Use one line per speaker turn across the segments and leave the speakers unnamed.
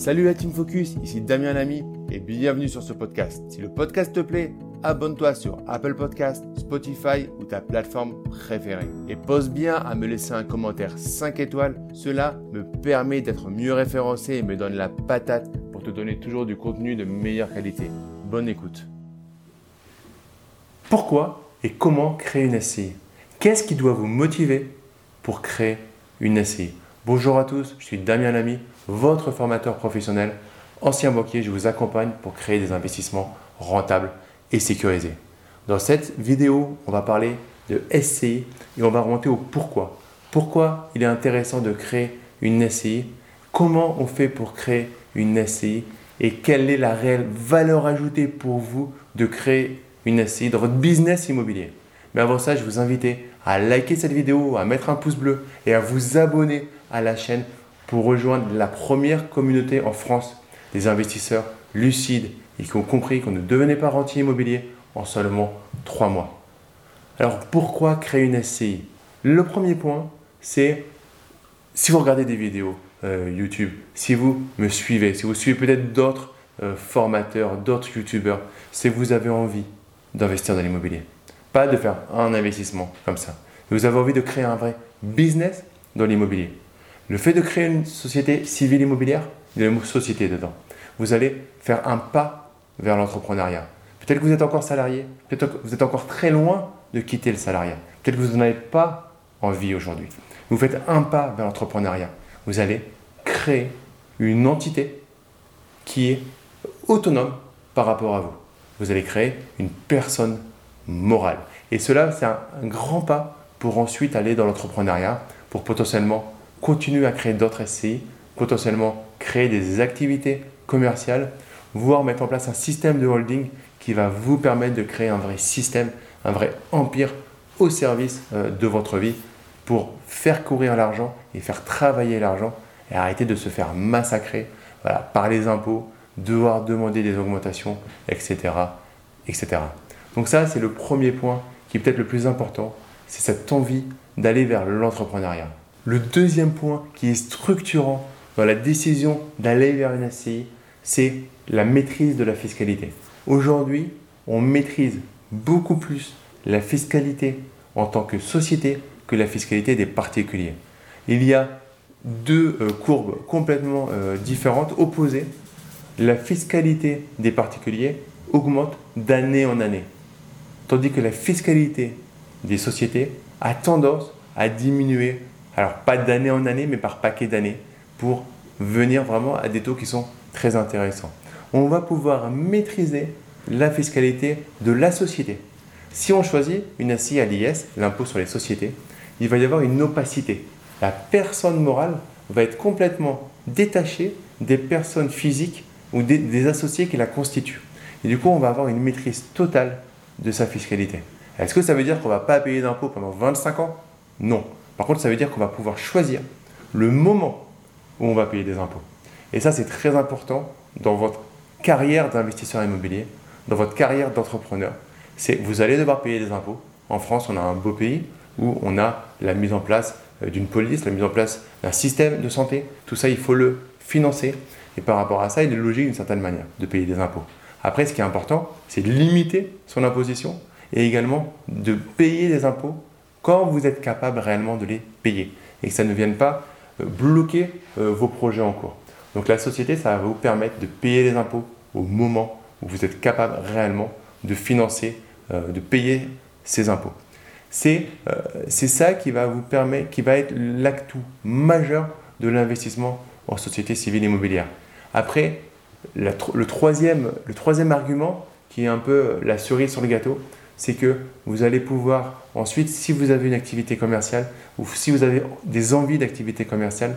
Salut la Team Focus, ici Damien Lamy et bienvenue sur ce podcast. Si le podcast te plaît, abonne-toi sur Apple Podcast, Spotify ou ta plateforme préférée. Et pose bien à me laisser un commentaire 5 étoiles, cela me permet d'être mieux référencé et me donne la patate pour te donner toujours du contenu de meilleure qualité. Bonne écoute.
Pourquoi et comment créer une SCI Qu'est-ce qui doit vous motiver pour créer une SCI Bonjour à tous, je suis Damien Lamy, votre formateur professionnel. Ancien banquier, je vous accompagne pour créer des investissements rentables et sécurisés. Dans cette vidéo, on va parler de SCI et on va remonter au pourquoi. Pourquoi il est intéressant de créer une SCI Comment on fait pour créer une SCI Et quelle est la réelle valeur ajoutée pour vous de créer une SCI dans votre business immobilier? Mais avant ça, je vous invite à liker cette vidéo, à mettre un pouce bleu et à vous abonner à la chaîne pour rejoindre la première communauté en France des investisseurs lucides et qui ont compris qu'on ne devenait pas rentier immobilier en seulement trois mois. Alors pourquoi créer une SCI Le premier point, c'est si vous regardez des vidéos euh, YouTube, si vous me suivez, si vous suivez peut-être d'autres euh, formateurs, d'autres YouTubeurs, c'est que vous avez envie d'investir dans l'immobilier. Pas de faire un investissement comme ça. Vous avez envie de créer un vrai business dans l'immobilier. Le fait de créer une société civile immobilière, il y a le mot société dedans. Vous allez faire un pas vers l'entrepreneuriat. Peut-être que vous êtes encore salarié, peut-être que vous êtes encore très loin de quitter le salariat. Peut-être que vous n'en avez pas envie aujourd'hui. Vous faites un pas vers l'entrepreneuriat. Vous allez créer une entité qui est autonome par rapport à vous. Vous allez créer une personne morale. Et cela, c'est un, grand pas pour ensuite aller dans l'entrepreneuriat, pour potentiellement continuer à créer d'autres SCI, potentiellement créer des activités commerciales, voire mettre en place un système de holding qui va vous permettre de créer un vrai système, un vrai empire au service euh, de votre vie pour faire courir l'argent et faire travailler l'argent et arrêter de se faire massacrer par les impôts, devoir demander des augmentations, etc. etc. Donc ça, c'est le premier point qui est peut-être le plus important, c'est cette envie d'aller vers l'entrepreneuriat. Le deuxième point qui est structurant dans la décision d'aller vers une SCI, c'est la maîtrise de la fiscalité. Aujourd'hui, on maîtrise beaucoup plus la fiscalité en tant que société que la fiscalité des particuliers. Il y a deux euh, courbes complètement euh, différentes, opposées. La fiscalité des particuliers augmente d'année en année, tandis que la fiscalité des sociétés a tendance à diminuer alors pas d'année en année, mais par paquet d'années, pour venir vraiment à des taux qui sont très intéressants. On va pouvoir maîtriser la fiscalité de la société. Si on choisit une SCI à l'IS, l'impôt sur les sociétés, il va y avoir une opacité. La personne morale va être complètement détachée des personnes physiques ou des, des associés qui la constituent. Et du coup, on va avoir une maîtrise totale de sa fiscalité. Est-ce que ça veut dire qu'on ne va pas payer d'impôts pendant 25 ans? Non. Par contre, ça veut dire qu'on va pouvoir choisir le moment où on va payer des impôts. Et ça, c'est très important dans votre carrière d'investisseur immobilier, dans votre carrière d'entrepreneur. C'est vous allez devoir payer des impôts. En France, on a un beau pays où on a la mise en place euh, d'une police, la mise en place d'un système de santé. Tout ça, il faut le financer. Et par rapport à ça, il est logique d'une certaine manière de payer des impôts. Après, ce qui est important, c'est de limiter son imposition et également de payer des impôts quand vous êtes capable réellement de les payer et que ça ne vienne pas euh, bloquer euh, vos projets en cours. Donc la société, ça va vous permettre de payer les impôts au moment où vous êtes capable réellement de financer, euh, de payer ces impôts. C'est ça qui va vous permettre, qui va être l'acte majeur de l'investissement en société civile immobilière. Après, le, troisième, le troisième argument, qui est un peu la cerise sur le gâteau, c'est que vous allez pouvoir ensuite, si vous avez une activité commerciale ou si vous avez des envies d'activité commerciale,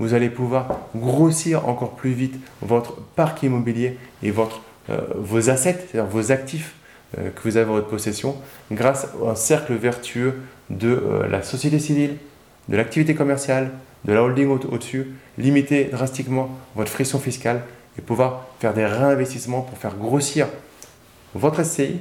vous allez pouvoir grossir encore plus vite votre parc immobilier et votre, euh, vos assets, c'est-à-dire vos actifs euh, que vous avez en votre possession, grâce à un cercle vertueux de euh, la société civile, de l'activité commerciale, de la holding au-dessus, limiter drastiquement votre frisson fiscale et pouvoir faire des réinvestissements pour faire grossir votre SCI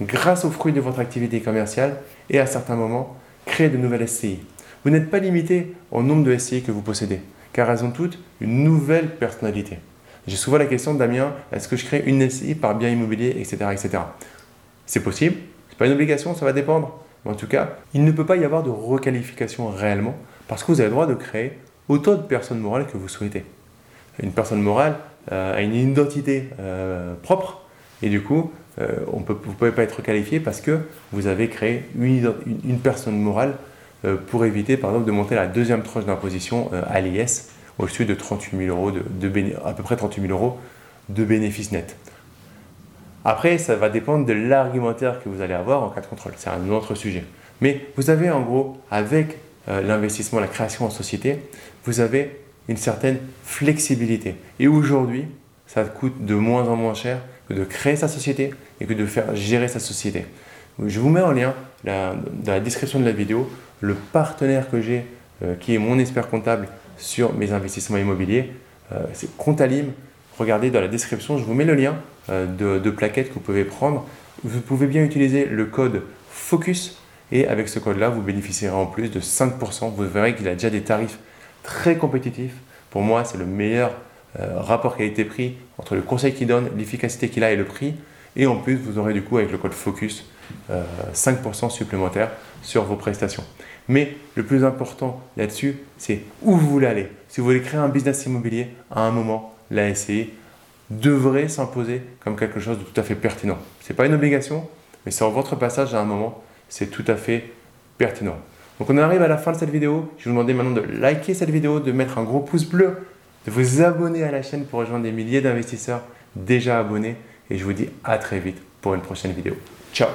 grâce aux fruits de votre activité commerciale et à certains moments créer de nouvelles SCI. Vous n'êtes pas limité au nombre de SCI que vous possédez. car elles ont toutes une nouvelle personnalité. J'ai souvent la question, Damien, est-ce que je crée une SCI par bien immobilier, etc. etc. C'est possible, ce n'est pas une obligation, ça va dépendre. Mais en tout cas, il ne peut pas y avoir de requalification réellement, parce que vous avez le droit de créer autant de personnes morales que vous souhaitez. Une personne morale a une identité euh, propre, et du coup, euh, vous ne pouvez pas être qualifié parce que vous avez créé une, personne morale pour éviter, par exemple, de monter la deuxième tranche d'imposition à l'IS au-dessus de 38 000 euros, de, à peu près 38 000 euros de bénéfices nets. Après, ça va dépendre de l'argumentaire que vous allez avoir en cas de contrôle. C'est un autre sujet. Mais vous avez en gros, avec l'investissement, la création en société, vous avez une certaine flexibilité. Et aujourd'hui, ça coûte de moins en moins cher que de créer sa société et que de faire gérer sa société. Je vous mets en lien dans la description de la vidéo le partenaire que j'ai, euh, qui est mon expert comptable sur mes investissements immobiliers. Euh, c'est Comptalim. Regardez dans la description, je vous mets le lien euh, de, de plaquettes que vous pouvez prendre. Vous pouvez bien utiliser le code FOCUS et avec ce code-là, vous bénéficierez en plus de 5%. Vous verrez qu'il a déjà des tarifs très compétitif. Pour moi, c'est le meilleur euh, rapport qualité-prix entre le conseil qu'il donne, l'efficacité qu'il a et le prix. Et en plus, vous aurez du coup avec le code FOCUS 5% euh, supplémentaire sur vos prestations. Mais le plus important là-dessus, c'est où vous voulez aller. Si vous voulez créer un business immobilier, à un moment, la SCI devrait s'imposer comme quelque chose de tout à fait pertinent. Ce n'est pas une obligation, mais sur votre passage à un moment, c'est tout à fait pertinent. Donc on arrive à la fin de cette vidéo. Je vous demander maintenant de liker cette vidéo, de mettre un gros pouce bleu, de vous abonner à la chaîne pour rejoindre des milliers d'investisseurs déjà abonnés. Et je vous dis à très vite pour une prochaine vidéo. Ciao